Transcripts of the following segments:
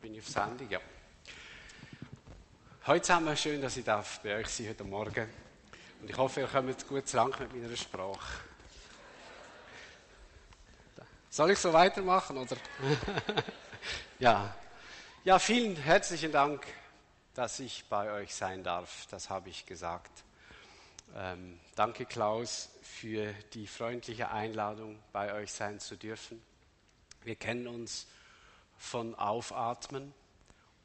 Bin ich auf Sendung? Ja. Heute haben wir schön, dass ich darf bei euch sein heute Morgen. Und ich hoffe, ihr kommt gut zusammen mit meiner Sprache. Soll ich so weitermachen, oder? ja. Ja, vielen herzlichen Dank, dass ich bei euch sein darf. Das habe ich gesagt. Ähm, danke, Klaus, für die freundliche Einladung, bei euch sein zu dürfen. Wir kennen uns von Aufatmen.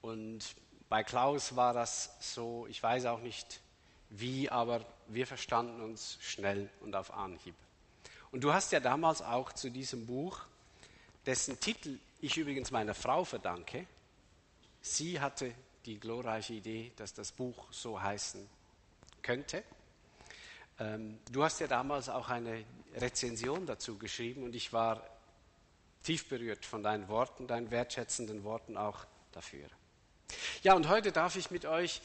Und bei Klaus war das so, ich weiß auch nicht wie, aber wir verstanden uns schnell und auf Anhieb. Und du hast ja damals auch zu diesem Buch, dessen Titel ich übrigens meiner Frau verdanke, sie hatte die glorreiche Idee, dass das Buch so heißen könnte. Ähm, du hast ja damals auch eine Rezension dazu geschrieben und ich war tief berührt von deinen Worten, deinen wertschätzenden Worten auch dafür. Ja, und heute darf ich mit euch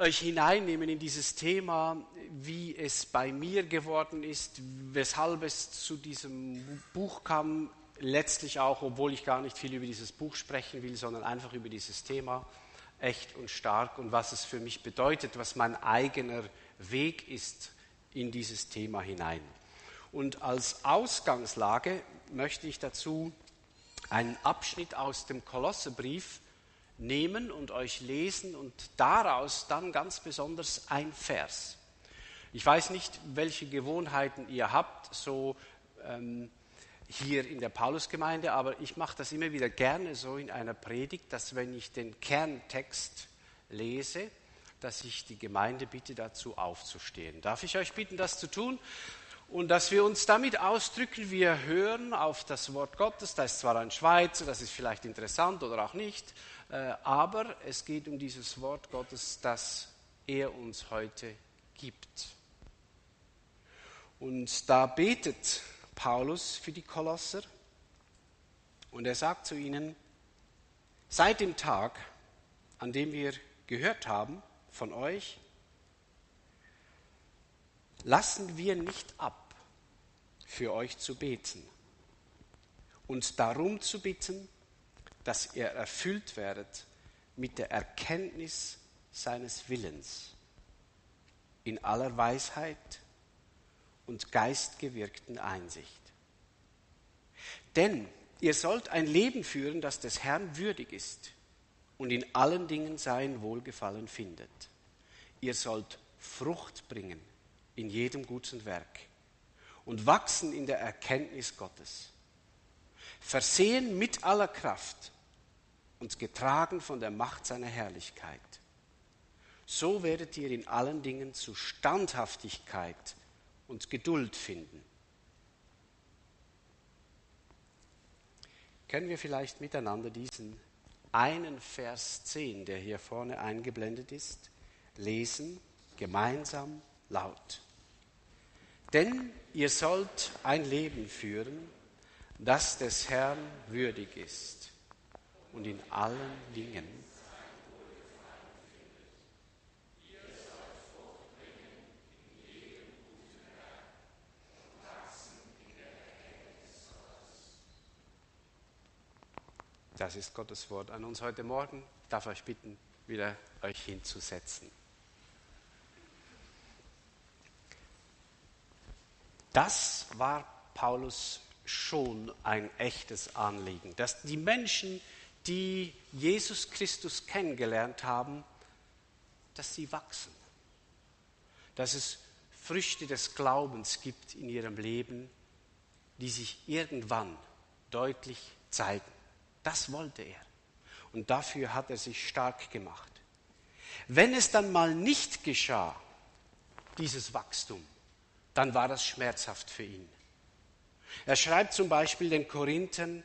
euch hineinnehmen in dieses Thema, wie es bei mir geworden ist, weshalb es zu diesem Buch kam, letztlich auch, obwohl ich gar nicht viel über dieses Buch sprechen will, sondern einfach über dieses Thema, echt und stark und was es für mich bedeutet, was mein eigener Weg ist in dieses Thema hinein. Und als Ausgangslage möchte ich dazu einen Abschnitt aus dem Kolossebrief nehmen und euch lesen und daraus dann ganz besonders ein Vers. Ich weiß nicht, welche Gewohnheiten ihr habt, so ähm, hier in der Paulusgemeinde, aber ich mache das immer wieder gerne so in einer Predigt, dass wenn ich den Kerntext lese, dass ich die Gemeinde bitte dazu aufzustehen. Darf ich euch bitten, das zu tun? Und dass wir uns damit ausdrücken, wir hören auf das Wort Gottes, da ist zwar ein Schweizer, das ist vielleicht interessant oder auch nicht, äh, aber es geht um dieses Wort Gottes, das er uns heute gibt. Und da betet Paulus für die Kolosser und er sagt zu ihnen, seit dem Tag, an dem wir gehört haben von euch, lassen wir nicht ab, für euch zu beten und darum zu bitten, dass ihr erfüllt werdet mit der Erkenntnis seines Willens in aller Weisheit und geistgewirkten Einsicht. Denn ihr sollt ein Leben führen, das des Herrn würdig ist und in allen Dingen sein Wohlgefallen findet. Ihr sollt Frucht bringen in jedem guten Werk und wachsen in der Erkenntnis Gottes, versehen mit aller Kraft und getragen von der Macht seiner Herrlichkeit. So werdet ihr in allen Dingen zu Standhaftigkeit und Geduld finden. Können wir vielleicht miteinander diesen einen Vers 10, der hier vorne eingeblendet ist, lesen, gemeinsam laut. Denn ihr sollt ein Leben führen, das des Herrn würdig ist und in allen Dingen Das ist Gottes Wort an uns heute Morgen. Ich darf euch bitten, wieder euch hinzusetzen. Das war Paulus schon ein echtes Anliegen, dass die Menschen, die Jesus Christus kennengelernt haben, dass sie wachsen, dass es Früchte des Glaubens gibt in ihrem Leben, die sich irgendwann deutlich zeigen. Das wollte er. Und dafür hat er sich stark gemacht. Wenn es dann mal nicht geschah, dieses Wachstum, dann war das schmerzhaft für ihn. Er schreibt zum Beispiel den Korinthern,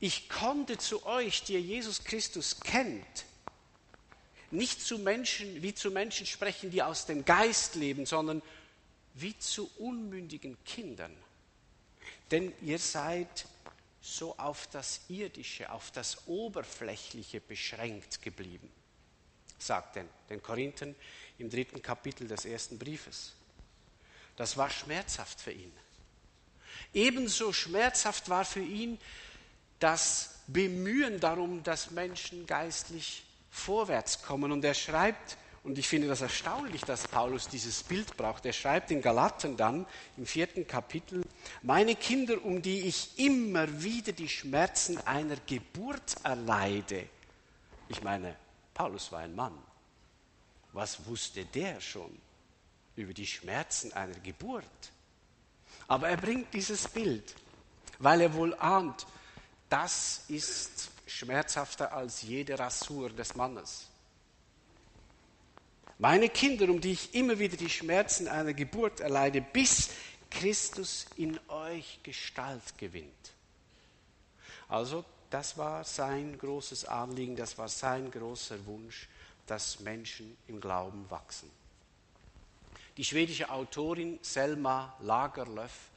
ich konnte zu euch, die ihr Jesus Christus kennt, nicht zu Menschen, wie zu Menschen sprechen, die aus dem Geist leben, sondern wie zu unmündigen Kindern. Denn ihr seid so auf das Irdische, auf das Oberflächliche beschränkt geblieben, sagt er den Korinthern im dritten Kapitel des ersten Briefes. Das war schmerzhaft für ihn. Ebenso schmerzhaft war für ihn, das Bemühen darum, dass Menschen geistlich vorwärts kommen. Und er schreibt, und ich finde das erstaunlich, dass Paulus dieses Bild braucht, er schreibt in Galaten dann im vierten Kapitel, meine Kinder, um die ich immer wieder die Schmerzen einer Geburt erleide. Ich meine, Paulus war ein Mann. Was wusste der schon über die Schmerzen einer Geburt? Aber er bringt dieses Bild, weil er wohl ahnt, das ist schmerzhafter als jede Rasur des Mannes. Meine Kinder, um die ich immer wieder die Schmerzen einer Geburt erleide, bis Christus in euch Gestalt gewinnt. Also das war sein großes Anliegen, das war sein großer Wunsch, dass Menschen im Glauben wachsen. Die schwedische Autorin Selma Lagerlöf,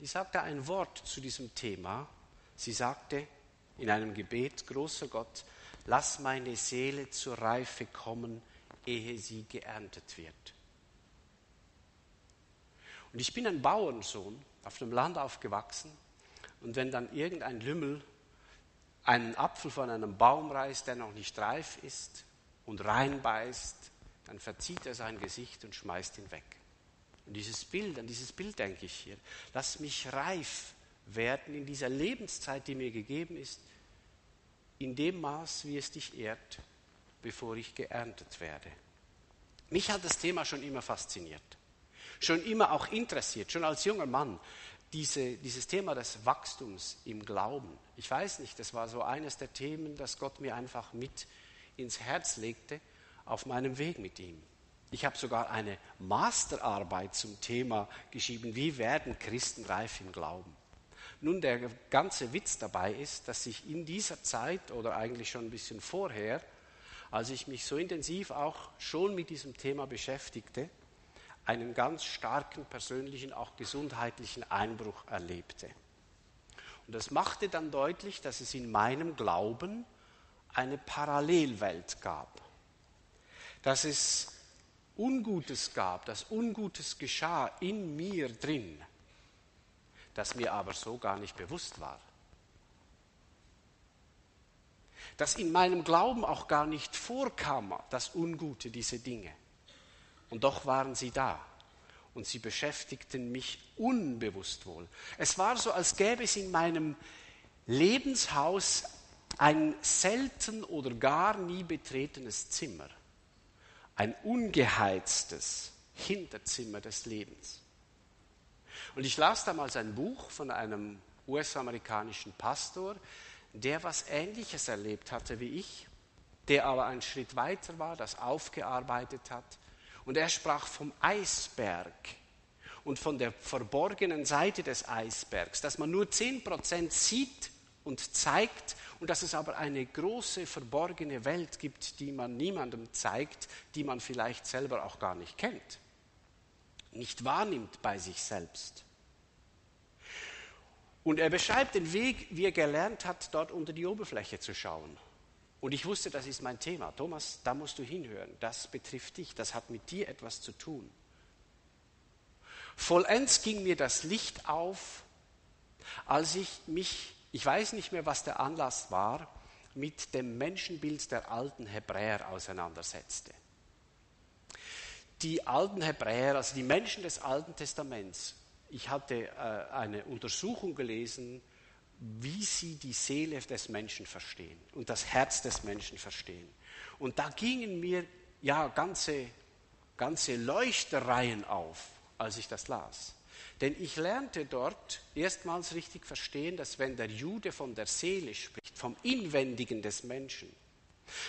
die sagte ein Wort zu diesem Thema. Sie sagte in einem Gebet, großer Gott, lass meine Seele zur Reife kommen, ehe sie geerntet wird. Und ich bin ein Bauernsohn, auf dem Land aufgewachsen. Und wenn dann irgendein Lümmel einen Apfel von einem Baum reißt, der noch nicht reif ist, und reinbeißt, dann verzieht er sein Gesicht und schmeißt ihn weg. Und dieses Bild, an dieses Bild denke ich hier. Lass mich reif werden in dieser Lebenszeit, die mir gegeben ist, in dem Maß, wie es dich ehrt, bevor ich geerntet werde. Mich hat das Thema schon immer fasziniert, schon immer auch interessiert, schon als junger Mann. Diese, dieses Thema des Wachstums im Glauben. Ich weiß nicht, das war so eines der Themen, das Gott mir einfach mit ins Herz legte auf meinem Weg mit ihm. Ich habe sogar eine Masterarbeit zum Thema geschrieben, wie werden Christen reif im Glauben. Nun, der ganze Witz dabei ist, dass ich in dieser Zeit oder eigentlich schon ein bisschen vorher als ich mich so intensiv auch schon mit diesem Thema beschäftigte, einen ganz starken persönlichen, auch gesundheitlichen Einbruch erlebte. Und das machte dann deutlich, dass es in meinem Glauben eine Parallelwelt gab. Dass es Ungutes gab, dass Ungutes geschah in mir drin, das mir aber so gar nicht bewusst war. dass in meinem Glauben auch gar nicht vorkam, das Ungute, diese Dinge. Und doch waren sie da und sie beschäftigten mich unbewusst wohl. Es war so, als gäbe es in meinem Lebenshaus ein selten oder gar nie betretenes Zimmer, ein ungeheiztes Hinterzimmer des Lebens. Und ich las damals ein Buch von einem US-amerikanischen Pastor, der was Ähnliches erlebt hatte wie ich, der aber einen Schritt weiter war, das aufgearbeitet hat. Und er sprach vom Eisberg und von der verborgenen Seite des Eisbergs, dass man nur 10% sieht und zeigt und dass es aber eine große verborgene Welt gibt, die man niemandem zeigt, die man vielleicht selber auch gar nicht kennt, nicht wahrnimmt bei sich selbst. Und er beschreibt den Weg, wie er gelernt hat, dort unter die Oberfläche zu schauen. Und ich wusste, das ist mein Thema. Thomas, da musst du hinhören. Das betrifft dich. Das hat mit dir etwas zu tun. Vollends ging mir das Licht auf, als ich mich, ich weiß nicht mehr, was der Anlass war, mit dem Menschenbild der alten Hebräer auseinandersetzte. Die alten Hebräer, also die Menschen des Alten Testaments, ich hatte äh, eine Untersuchung gelesen, wie sie die Seele des Menschen verstehen und das Herz des Menschen verstehen. Und da gingen mir ja ganze, ganze Leuchtereien auf, als ich das las. Denn ich lernte dort erstmals richtig verstehen, dass wenn der Jude von der Seele spricht, vom Inwendigen des Menschen,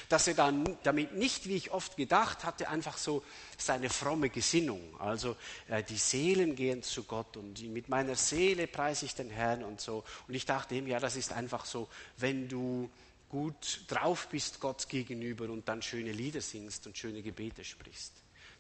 dass er dann damit nicht, wie ich oft gedacht hatte, einfach so seine fromme Gesinnung, also äh, die Seelen gehen zu Gott und mit meiner Seele preise ich den Herrn und so. Und ich dachte ihm, ja, das ist einfach so, wenn du gut drauf bist Gott gegenüber und dann schöne Lieder singst und schöne Gebete sprichst.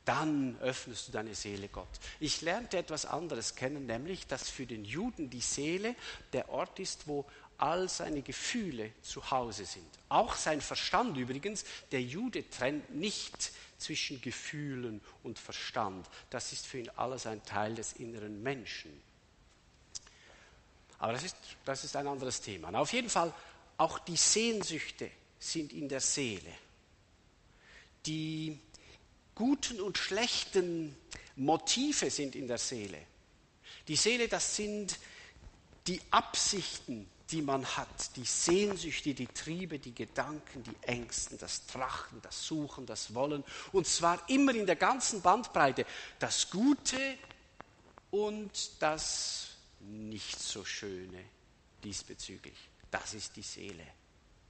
Dann öffnest du deine Seele Gott. Ich lernte etwas anderes kennen, nämlich, dass für den Juden die Seele der Ort ist, wo all seine Gefühle zu Hause sind. Auch sein Verstand übrigens. Der Jude trennt nicht zwischen Gefühlen und Verstand. Das ist für ihn alles ein Teil des inneren Menschen. Aber das ist, das ist ein anderes Thema. Na, auf jeden Fall, auch die Sehnsüchte sind in der Seele. Die guten und schlechten Motive sind in der Seele. Die Seele, das sind die Absichten, die man hat, die Sehnsüchte, die Triebe, die Gedanken, die Ängsten, das Trachten, das Suchen, das Wollen. Und zwar immer in der ganzen Bandbreite. Das Gute und das nicht so Schöne diesbezüglich. Das ist die Seele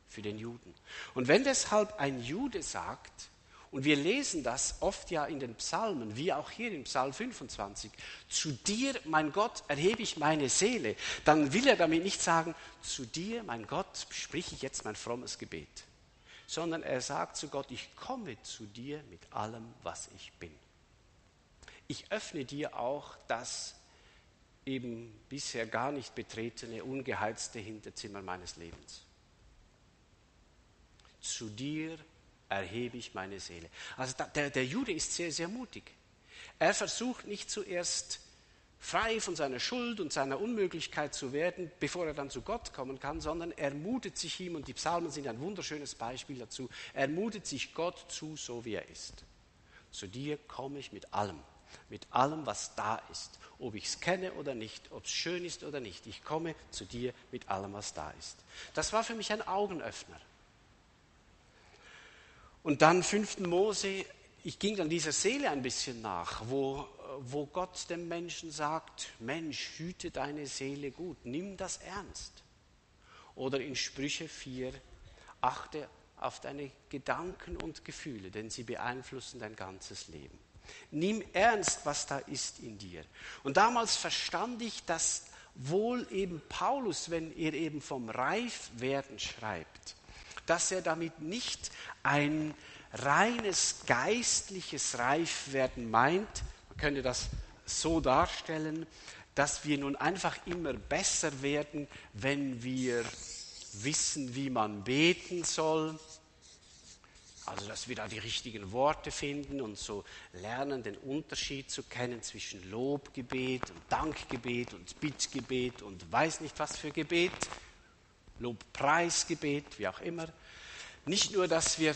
für den Juden. Und wenn deshalb ein Jude sagt, und wir lesen das oft ja in den Psalmen, wie auch hier im Psalm 25. Zu dir, mein Gott, erhebe ich meine Seele. Dann will er damit nicht sagen, zu dir, mein Gott, sprich ich jetzt mein frommes Gebet. Sondern er sagt zu Gott, ich komme zu dir mit allem, was ich bin. Ich öffne dir auch das eben bisher gar nicht betretene, ungeheizte Hinterzimmer meines Lebens. Zu dir erhebe ich meine Seele. Also der, der Jude ist sehr, sehr mutig. Er versucht nicht zuerst frei von seiner Schuld und seiner Unmöglichkeit zu werden, bevor er dann zu Gott kommen kann, sondern er mutet sich ihm, und die Psalmen sind ein wunderschönes Beispiel dazu, er mutet sich Gott zu, so wie er ist. Zu dir komme ich mit allem, mit allem, was da ist, ob ich es kenne oder nicht, ob es schön ist oder nicht. Ich komme zu dir mit allem, was da ist. Das war für mich ein Augenöffner. Und dann 5. Mose, ich ging dann dieser Seele ein bisschen nach, wo, wo Gott dem Menschen sagt, Mensch, hüte deine Seele gut, nimm das ernst. Oder in Sprüche 4, achte auf deine Gedanken und Gefühle, denn sie beeinflussen dein ganzes Leben. Nimm ernst, was da ist in dir. Und damals verstand ich, dass wohl eben Paulus, wenn er eben vom Reifwerden schreibt, dass er damit nicht ein reines geistliches Reifwerden meint. Man könnte das so darstellen, dass wir nun einfach immer besser werden, wenn wir wissen, wie man beten soll. Also, dass wir da die richtigen Worte finden und so lernen, den Unterschied zu kennen zwischen Lobgebet und Dankgebet und Bittgebet und weiß nicht was für Gebet. Lobpreisgebet, wie auch immer. Nicht nur, dass wir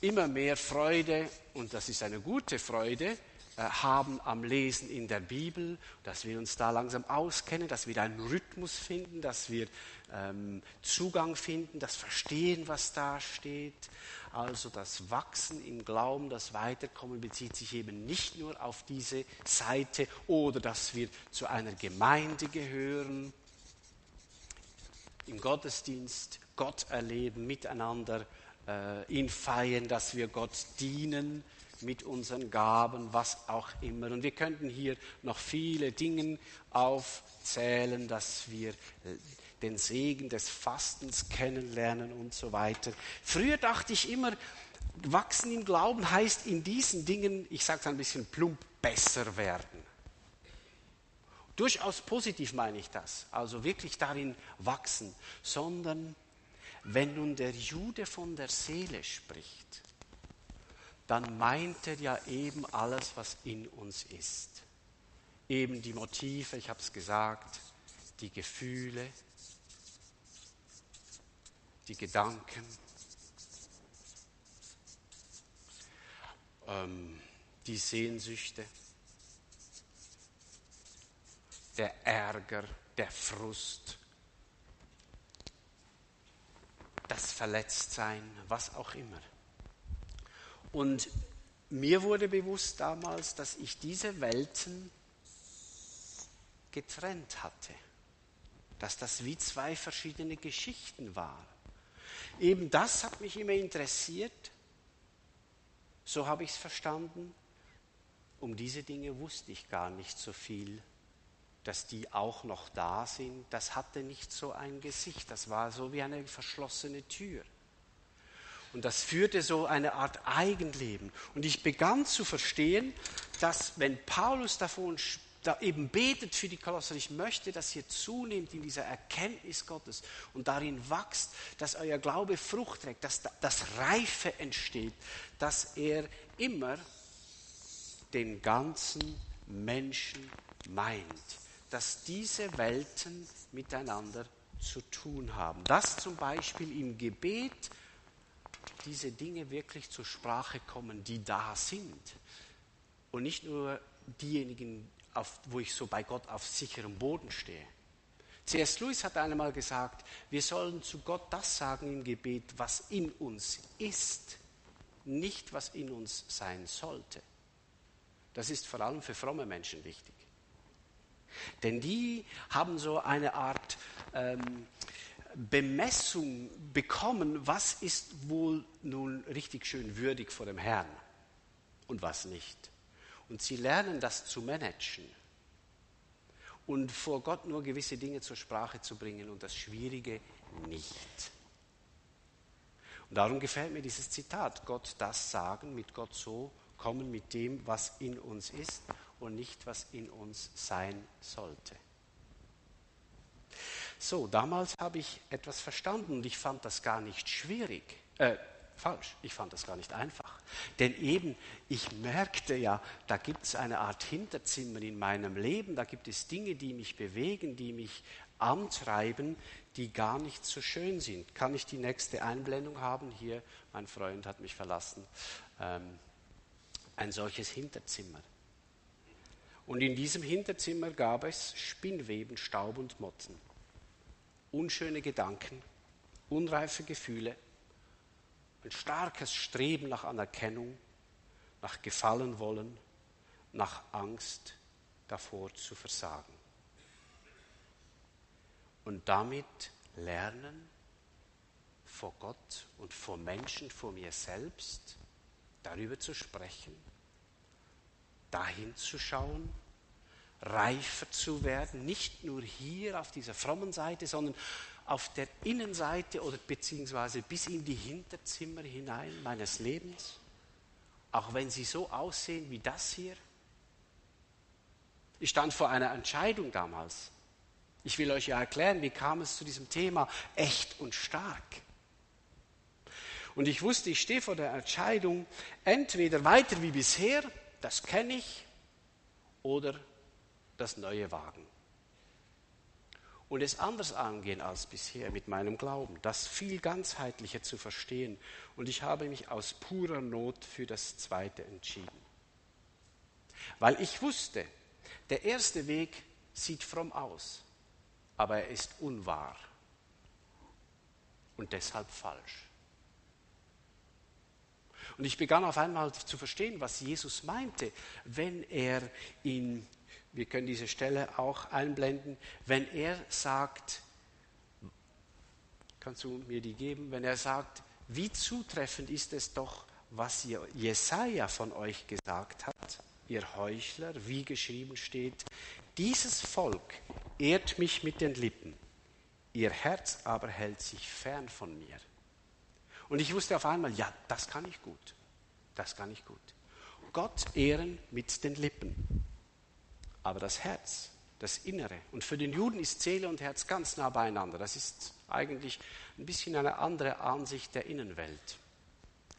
immer mehr Freude, und das ist eine gute Freude, äh, haben am Lesen in der Bibel, dass wir uns da langsam auskennen, dass wir da einen Rhythmus finden, dass wir ähm, Zugang finden, das Verstehen, was da steht. Also das Wachsen im Glauben, das Weiterkommen bezieht sich eben nicht nur auf diese Seite oder dass wir zu einer Gemeinde gehören, im Gottesdienst Gott erleben, miteinander äh, ihn feiern, dass wir Gott dienen mit unseren Gaben, was auch immer. Und wir könnten hier noch viele Dinge aufzählen, dass wir äh, den Segen des Fastens kennenlernen und so weiter. Früher dachte ich immer, wachsen im Glauben heißt in diesen Dingen, ich sage es ein bisschen plump, besser werden. Durchaus positiv meine ich das, also wirklich darin wachsen, sondern wenn nun der Jude von der Seele spricht, dann meint er ja eben alles, was in uns ist. Eben die Motive, ich habe es gesagt, die Gefühle, die Gedanken, ähm, die Sehnsüchte der Ärger, der Frust, das Verletztsein, was auch immer. Und mir wurde bewusst damals, dass ich diese Welten getrennt hatte, dass das wie zwei verschiedene Geschichten waren. Eben das hat mich immer interessiert, so habe ich es verstanden. Um diese Dinge wusste ich gar nicht so viel dass die auch noch da sind, das hatte nicht so ein Gesicht, das war so wie eine verschlossene Tür. Und das führte so eine Art Eigenleben. Und ich begann zu verstehen, dass wenn Paulus davon da eben betet für die Kolosser, ich möchte, dass ihr zunehmt in dieser Erkenntnis Gottes und darin wächst, dass euer Glaube Frucht trägt, dass das Reife entsteht, dass er immer den ganzen Menschen meint dass diese Welten miteinander zu tun haben. Dass zum Beispiel im Gebet diese Dinge wirklich zur Sprache kommen, die da sind. Und nicht nur diejenigen, auf, wo ich so bei Gott auf sicherem Boden stehe. C.S. Lewis hat einmal gesagt, wir sollen zu Gott das sagen im Gebet, was in uns ist, nicht was in uns sein sollte. Das ist vor allem für fromme Menschen wichtig. Denn die haben so eine Art ähm, Bemessung bekommen, was ist wohl nun richtig schön würdig vor dem Herrn und was nicht. Und sie lernen das zu managen und vor Gott nur gewisse Dinge zur Sprache zu bringen und das Schwierige nicht. Und darum gefällt mir dieses Zitat, Gott das sagen, mit Gott so kommen, mit dem, was in uns ist und nicht, was in uns sein sollte. So, damals habe ich etwas verstanden und ich fand das gar nicht schwierig. Äh, falsch, ich fand das gar nicht einfach. Denn eben, ich merkte ja, da gibt es eine Art Hinterzimmer in meinem Leben, da gibt es Dinge, die mich bewegen, die mich antreiben, die gar nicht so schön sind. Kann ich die nächste Einblendung haben? Hier, mein Freund hat mich verlassen. Ähm, ein solches Hinterzimmer. Und in diesem Hinterzimmer gab es Spinnweben, Staub und Motten unschöne Gedanken, unreife Gefühle, ein starkes Streben nach Anerkennung, nach Gefallen wollen, nach Angst davor zu versagen. Und damit lernen vor Gott und vor Menschen, vor mir selbst, darüber zu sprechen, dahin zu schauen, reifer zu werden, nicht nur hier auf dieser frommen Seite, sondern auf der Innenseite oder beziehungsweise bis in die Hinterzimmer hinein meines Lebens, auch wenn sie so aussehen wie das hier. Ich stand vor einer Entscheidung damals. Ich will euch ja erklären, wie kam es zu diesem Thema echt und stark. Und ich wusste, ich stehe vor der Entscheidung, entweder weiter wie bisher, das kenne ich, oder das neue wagen. Und es anders angehen als bisher mit meinem Glauben, das viel ganzheitlicher zu verstehen. Und ich habe mich aus purer Not für das zweite entschieden. Weil ich wusste, der erste Weg sieht fromm aus, aber er ist unwahr und deshalb falsch. Und ich begann auf einmal zu verstehen, was Jesus meinte, wenn er in wir können diese Stelle auch einblenden, wenn er sagt, kannst du mir die geben, wenn er sagt, wie zutreffend ist es doch, was Jesaja von euch gesagt hat, ihr Heuchler, wie geschrieben steht, dieses Volk ehrt mich mit den Lippen, ihr Herz aber hält sich fern von mir. Und ich wusste auf einmal, ja, das kann ich gut, das kann ich gut. Gott ehren mit den Lippen aber das Herz, das Innere. Und für den Juden ist Seele und Herz ganz nah beieinander. Das ist eigentlich ein bisschen eine andere Ansicht der Innenwelt.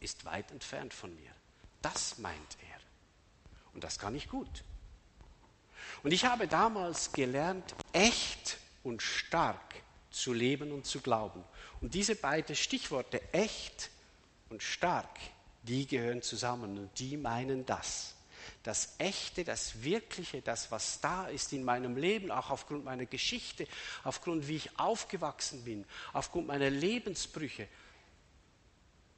Ist weit entfernt von mir. Das meint er. Und das kann ich gut. Und ich habe damals gelernt, echt und stark zu leben und zu glauben. Und diese beiden Stichworte, echt und stark, die gehören zusammen und die meinen das das Echte, das Wirkliche, das, was da ist in meinem Leben, auch aufgrund meiner Geschichte, aufgrund wie ich aufgewachsen bin, aufgrund meiner Lebensbrüche,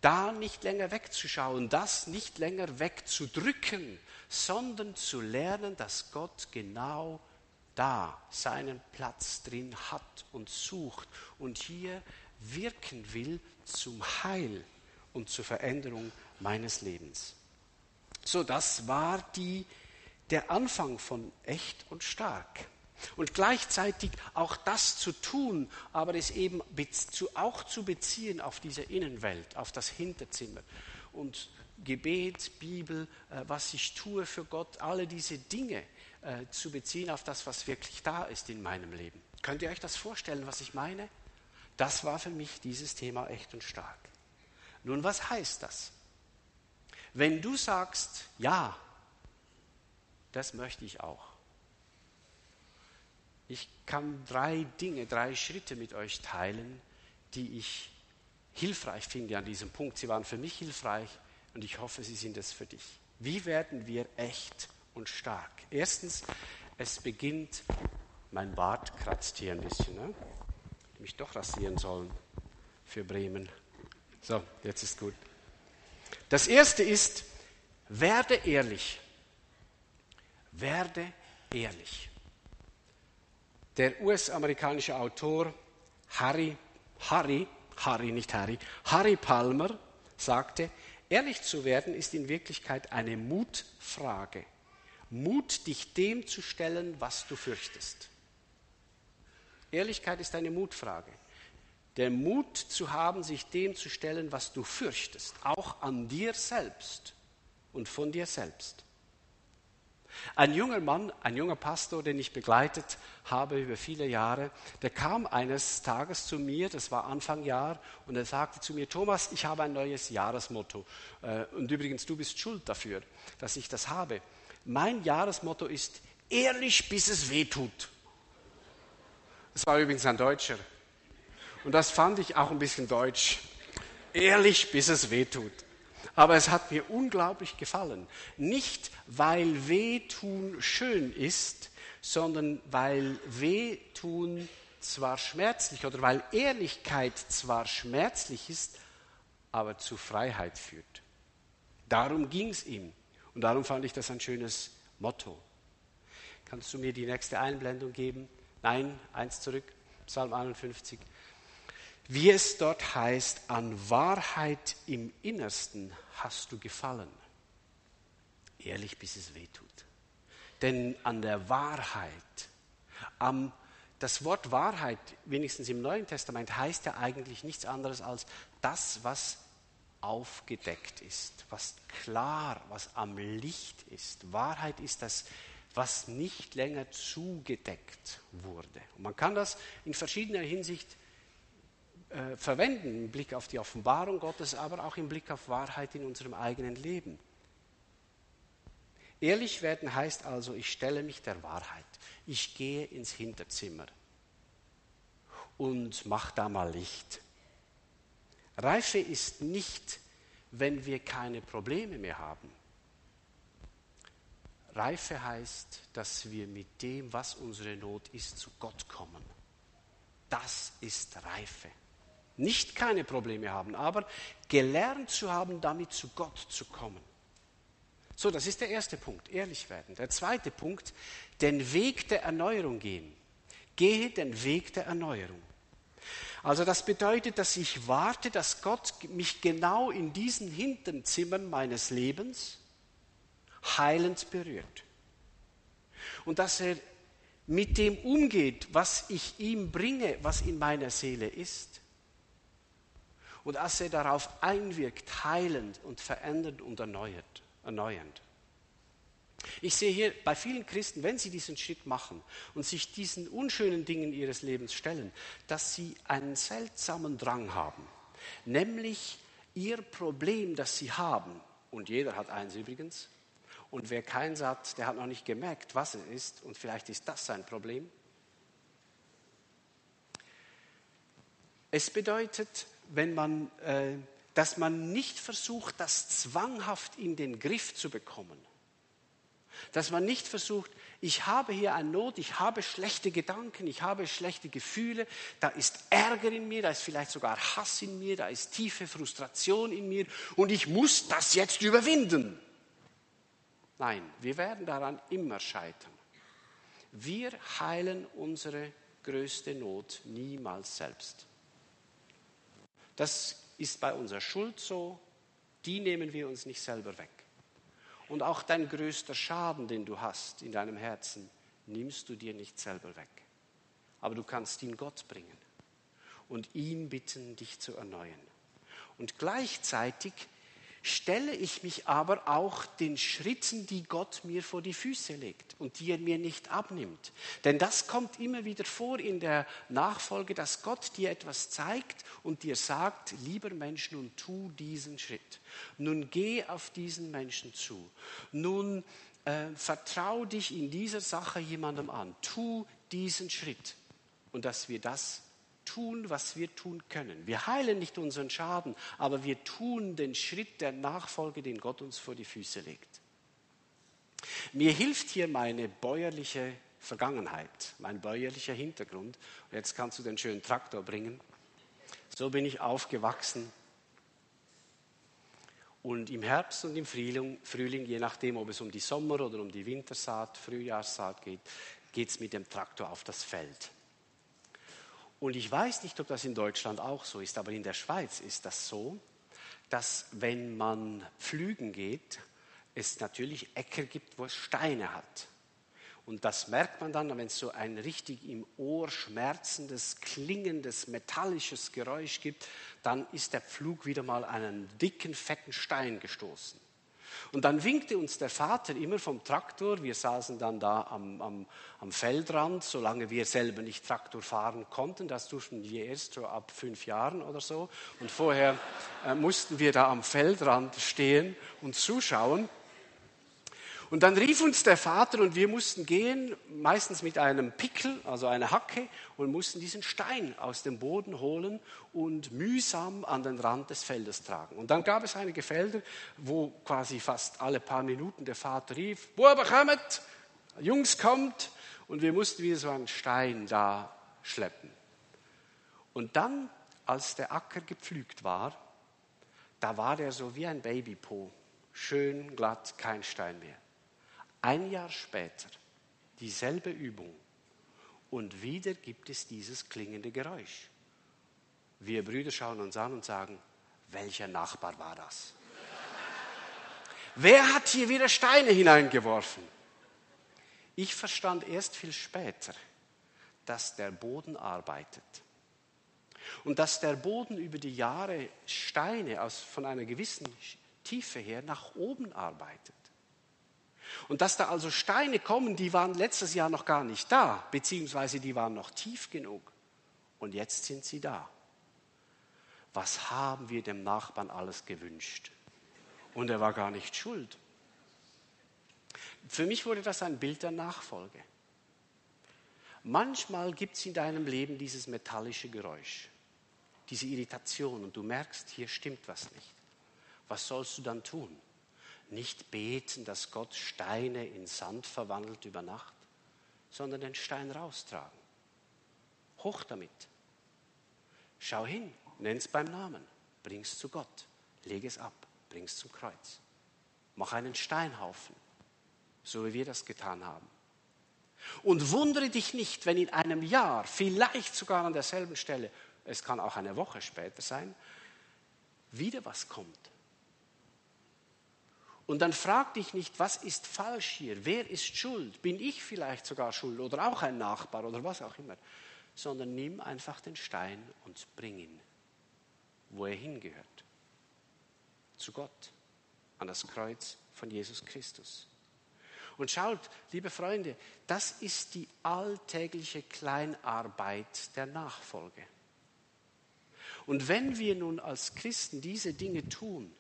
da nicht länger wegzuschauen, das nicht länger wegzudrücken, sondern zu lernen, dass Gott genau da seinen Platz drin hat und sucht und hier wirken will zum Heil und zur Veränderung meines Lebens. So, das war die, der Anfang von echt und stark. Und gleichzeitig auch das zu tun, aber es eben auch zu beziehen auf diese Innenwelt, auf das Hinterzimmer. Und Gebet, Bibel, äh, was ich tue für Gott, alle diese Dinge äh, zu beziehen auf das, was wirklich da ist in meinem Leben. Könnt ihr euch das vorstellen, was ich meine? Das war für mich dieses Thema echt und stark. Nun, was heißt das? Wenn du sagst, ja, das möchte ich auch, ich kann drei Dinge, drei Schritte mit euch teilen, die ich hilfreich finde an diesem Punkt. Sie waren für mich hilfreich und ich hoffe, sie sind es für dich. Wie werden wir echt und stark? Erstens, es beginnt, mein Bart kratzt hier ein bisschen, ne? Ich mich doch rasieren sollen für Bremen. So, jetzt ist gut. Das erste ist, werde ehrlich. Werde ehrlich. Der US-amerikanische Autor Harry, Harry, Harry, nicht Harry, Harry Palmer sagte, ehrlich zu werden ist in Wirklichkeit eine Mutfrage. Mut, dich dem zu stellen, was du fürchtest. Ehrlichkeit ist eine Mutfrage. Der Mut zu haben, sich dem zu stellen, was du fürchtest, auch an dir selbst und von dir selbst. Ein junger Mann, ein junger Pastor, den ich begleitet habe über viele Jahre, der kam eines Tages zu mir, das war Anfang Jahr, und er sagte zu mir, Thomas, ich habe ein neues Jahresmotto. Äh, und übrigens, du bist schuld dafür, dass ich das habe. Mein Jahresmotto ist, ehrlich, bis es weh tut. Das war übrigens ein Deutscher. Und das fand ich auch ein bisschen deutsch. Ehrlich, bis es weh tut. Aber es hat mir unglaublich gefallen. Nicht, weil Wehtun schön ist, sondern weil Wehtun zwar schmerzlich oder weil Ehrlichkeit zwar schmerzlich ist, aber zu Freiheit führt. Darum ging es ihm. Und darum fand ich das ein schönes Motto. Kannst du mir die nächste Einblendung geben? Nein, eins zurück, Psalm 51 wie es dort heißt, an Wahrheit im Innersten hast du gefallen. Ehrlich, bis es weh tut. Denn an der Wahrheit, am, das Wort Wahrheit, wenigstens im Neuen Testament, heißt ja eigentlich nichts anderes als das, was aufgedeckt ist, was klar, was am Licht ist. Wahrheit ist das, was nicht länger zugedeckt wurde. Und man kann das in verschiedener Hinsicht äh, verwenden im Blick auf die Offenbarung Gottes, aber auch im Blick auf Wahrheit in unserem eigenen Leben. Ehrlich werden heißt also, ich stelle mich der Wahrheit. Ich gehe ins Hinterzimmer und mache da mal Licht. Reife ist nicht, wenn wir keine Probleme mehr haben. Reife heißt, dass wir mit dem, was unsere Not ist, zu Gott kommen. Das ist Reife nicht keine Probleme haben, aber gelernt zu haben, damit zu Gott zu kommen. So, das ist der erste Punkt, ehrlich werden. Der zweite Punkt, den Weg der Erneuerung gehen. Gehe den Weg der Erneuerung. Also das bedeutet, dass ich warte, dass Gott mich genau in diesen Hinterzimmern meines Lebens heilend berührt. Und dass er mit dem umgeht, was ich ihm bringe, was in meiner Seele ist und dass er darauf einwirkt, heilend und verändernd und erneuert, erneuernd. Ich sehe hier bei vielen Christen, wenn sie diesen Schritt machen und sich diesen unschönen Dingen ihres Lebens stellen, dass sie einen seltsamen Drang haben, nämlich ihr Problem, das sie haben, und jeder hat eins übrigens, und wer keins hat, der hat noch nicht gemerkt, was es ist, und vielleicht ist das sein Problem. Es bedeutet, wenn man, äh, dass man nicht versucht, das zwanghaft in den Griff zu bekommen. Dass man nicht versucht, ich habe hier eine Not, ich habe schlechte Gedanken, ich habe schlechte Gefühle, da ist Ärger in mir, da ist vielleicht sogar Hass in mir, da ist tiefe Frustration in mir und ich muss das jetzt überwinden. Nein, wir werden daran immer scheitern. Wir heilen unsere größte Not niemals selbst. Das ist bei unserer Schuld so, die nehmen wir uns nicht selber weg. Und auch dein größter Schaden, den du hast in deinem Herzen, nimmst du dir nicht selber weg. Aber du kannst ihn Gott bringen und ihn bitten, dich zu erneuern. Und gleichzeitig stelle ich mich aber auch den Schritten, die Gott mir vor die Füße legt und die er mir nicht abnimmt. Denn das kommt immer wieder vor in der Nachfolge, dass Gott dir etwas zeigt und dir sagt, lieber Mensch, nun tu diesen Schritt. Nun geh auf diesen Menschen zu. Nun äh, vertrau dich in dieser Sache jemandem an. Tu diesen Schritt und dass wir das tun, was wir tun können. Wir heilen nicht unseren Schaden, aber wir tun den Schritt der Nachfolge, den Gott uns vor die Füße legt. Mir hilft hier meine bäuerliche Vergangenheit, mein bäuerlicher Hintergrund. Und jetzt kannst du den schönen Traktor bringen. So bin ich aufgewachsen. Und im Herbst und im Frühling, Frühling, je nachdem, ob es um die Sommer- oder um die Wintersaat, Frühjahrssaat geht, geht es mit dem Traktor auf das Feld. Und ich weiß nicht, ob das in Deutschland auch so ist, aber in der Schweiz ist das so, dass wenn man pflügen geht, es natürlich Äcker gibt, wo es Steine hat. Und das merkt man dann, wenn es so ein richtig im Ohr schmerzendes, klingendes, metallisches Geräusch gibt, dann ist der Pflug wieder mal einen dicken, fetten Stein gestoßen. Und dann winkte uns der Vater immer vom Traktor. Wir saßen dann da am, am, am Feldrand, solange wir selber nicht Traktor fahren konnten. Das durften wir erst so ab fünf Jahren oder so. Und vorher äh, mussten wir da am Feldrand stehen und zuschauen. Und dann rief uns der Vater und wir mussten gehen, meistens mit einem Pickel, also einer Hacke, und mussten diesen Stein aus dem Boden holen und mühsam an den Rand des Feldes tragen. Und dann gab es einige Felder, wo quasi fast alle paar Minuten der Vater rief, Buben kommt, Jungs kommt, und wir mussten wieder so einen Stein da schleppen. Und dann, als der Acker gepflügt war, da war der so wie ein Babypo, schön glatt, kein Stein mehr. Ein Jahr später dieselbe Übung und wieder gibt es dieses klingende Geräusch. Wir Brüder schauen uns an und sagen, welcher Nachbar war das? Wer hat hier wieder Steine hineingeworfen? Ich verstand erst viel später, dass der Boden arbeitet. Und dass der Boden über die Jahre Steine aus, von einer gewissen Tiefe her nach oben arbeitet. Und dass da also Steine kommen, die waren letztes Jahr noch gar nicht da, beziehungsweise die waren noch tief genug. Und jetzt sind sie da. Was haben wir dem Nachbarn alles gewünscht? Und er war gar nicht schuld. Für mich wurde das ein Bild der Nachfolge. Manchmal gibt es in deinem Leben dieses metallische Geräusch, diese Irritation und du merkst, hier stimmt was nicht. Was sollst du dann tun? Nicht beten, dass Gott Steine in Sand verwandelt über Nacht, sondern den Stein raustragen. Hoch damit. Schau hin, nenn es beim Namen, bring es zu Gott, leg es ab, bring es zum Kreuz. Mach einen Steinhaufen, so wie wir das getan haben. Und wundere dich nicht, wenn in einem Jahr, vielleicht sogar an derselben Stelle, es kann auch eine Woche später sein, wieder was kommt und dann frag dich nicht, was ist falsch hier, wer ist schuld, bin ich vielleicht sogar schuld oder auch ein Nachbar oder was auch immer, sondern nimm einfach den Stein und bring ihn, wo er hingehört, zu Gott, an das Kreuz von Jesus Christus. Und schaut, liebe Freunde, das ist die alltägliche Kleinarbeit der Nachfolge. Und wenn wir nun als Christen diese Dinge tun,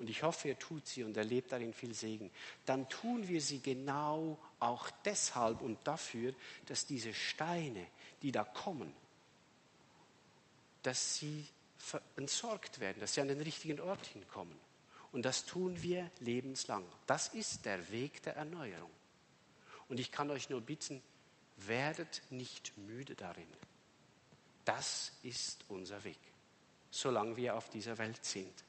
und ich hoffe, er tut sie und erlebt darin viel Segen, dann tun wir sie genau auch deshalb und dafür, dass diese Steine, die da kommen, dass sie entsorgt werden, dass sie an den richtigen Ort hinkommen. Und das tun wir lebenslang. Das ist der Weg der Erneuerung. Und ich kann euch nur bitten, werdet nicht müde darin. Das ist unser Weg, solange wir auf dieser Welt sind.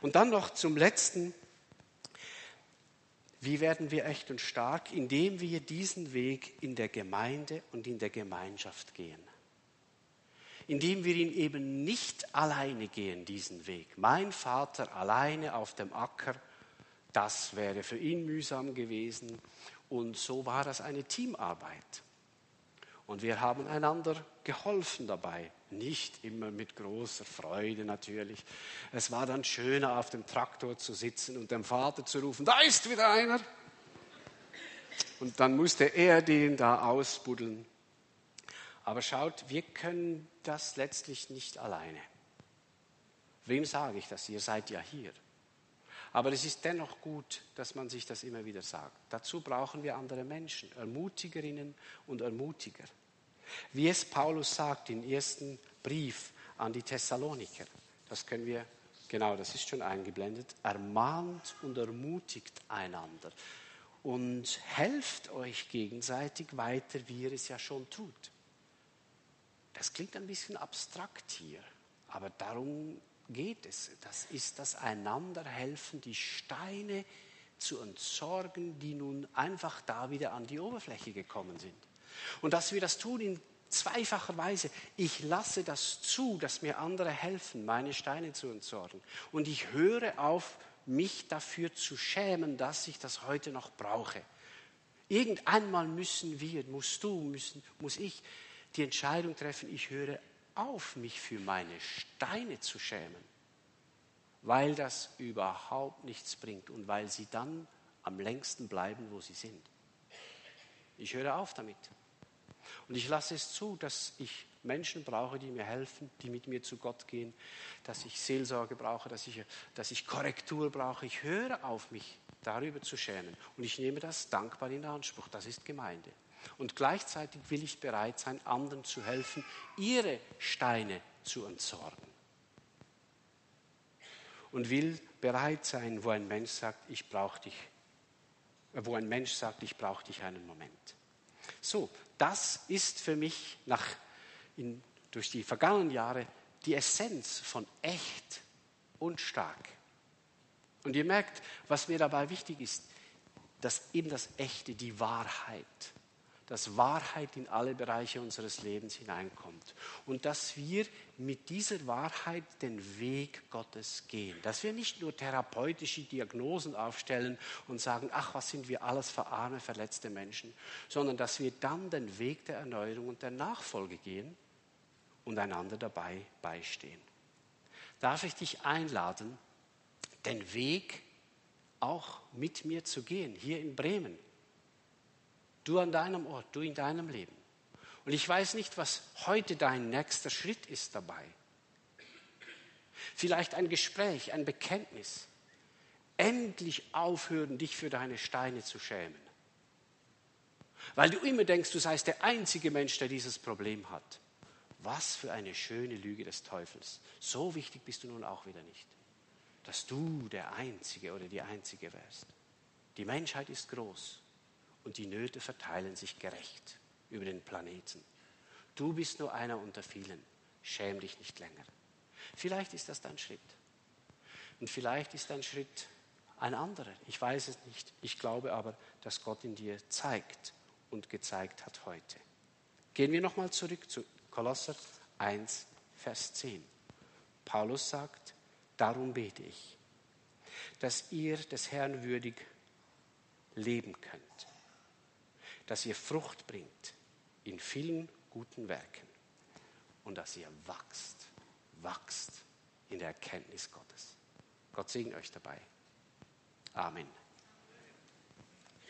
Und dann noch zum letzten, wie werden wir echt und stark? Indem wir diesen Weg in der Gemeinde und in der Gemeinschaft gehen. Indem wir ihn eben nicht alleine gehen, diesen Weg. Mein Vater alleine auf dem Acker, das wäre für ihn mühsam gewesen. Und so war das eine Teamarbeit. Und wir haben einander geholfen dabei. Nicht immer mit großer Freude natürlich. Es war dann schöner, auf dem Traktor zu sitzen und dem Vater zu rufen, da ist wieder einer. Und dann musste er den da ausbuddeln. Aber schaut, wir können das letztlich nicht alleine. Wem sage ich das? Ihr seid ja hier. Aber es ist dennoch gut, dass man sich das immer wieder sagt. Dazu brauchen wir andere Menschen, Ermutigerinnen und Ermutiger. Wie es Paulus sagt im ersten Brief an die Thessaloniker, das können wir, genau, das ist schon eingeblendet, ermahnt und ermutigt einander und helft euch gegenseitig weiter, wie ihr es ja schon tut. Das klingt ein bisschen abstrakt hier, aber darum geht es. Das ist das Einanderhelfen, die Steine zu entsorgen, die nun einfach da wieder an die Oberfläche gekommen sind. Und dass wir das tun in zweifacher Weise. Ich lasse das zu, dass mir andere helfen, meine Steine zu entsorgen. Und ich höre auf, mich dafür zu schämen, dass ich das heute noch brauche. Irgendeinmal müssen wir, musst du, müssen, muss ich die Entscheidung treffen, ich höre auf, mich für meine Steine zu schämen, weil das überhaupt nichts bringt und weil sie dann am längsten bleiben, wo sie sind. Ich höre auf damit. Und ich lasse es zu, dass ich Menschen brauche, die mir helfen, die mit mir zu Gott gehen, dass ich Seelsorge brauche, dass ich, dass ich Korrektur brauche. Ich höre auf, mich darüber zu schämen. Und ich nehme das dankbar in Anspruch. Das ist Gemeinde. Und gleichzeitig will ich bereit sein, anderen zu helfen, ihre Steine zu entsorgen. Und will bereit sein, wo ein Mensch sagt, ich brauche dich, wo ein Mensch sagt, ich brauche dich einen Moment. So, das ist für mich nach, in, durch die vergangenen Jahre die Essenz von echt und stark. Und ihr merkt, was mir dabei wichtig ist, dass eben das Echte, die Wahrheit, dass Wahrheit in alle Bereiche unseres Lebens hineinkommt und dass wir mit dieser Wahrheit den Weg Gottes gehen, dass wir nicht nur therapeutische Diagnosen aufstellen und sagen, ach, was sind wir alles für arme, verletzte Menschen, sondern dass wir dann den Weg der Erneuerung und der Nachfolge gehen und einander dabei beistehen. Darf ich dich einladen, den Weg auch mit mir zu gehen, hier in Bremen? Du an deinem Ort, du in deinem Leben. Und ich weiß nicht, was heute dein nächster Schritt ist dabei. Vielleicht ein Gespräch, ein Bekenntnis. Endlich aufhören, dich für deine Steine zu schämen. Weil du immer denkst, du seist der einzige Mensch, der dieses Problem hat. Was für eine schöne Lüge des Teufels. So wichtig bist du nun auch wieder nicht, dass du der Einzige oder die Einzige wärst. Die Menschheit ist groß und die Nöte verteilen sich gerecht über den Planeten. Du bist nur einer unter vielen. Schäm dich nicht länger. Vielleicht ist das dein Schritt. Und vielleicht ist dein Schritt ein anderer. Ich weiß es nicht. Ich glaube aber, dass Gott in dir zeigt und gezeigt hat heute. Gehen wir nochmal zurück zu Kolosser 1, Vers 10. Paulus sagt, darum bete ich, dass ihr des Herrn würdig leben könnt dass ihr Frucht bringt in vielen guten Werken und dass ihr wachst, wachst in der Erkenntnis Gottes. Gott segne euch dabei. Amen.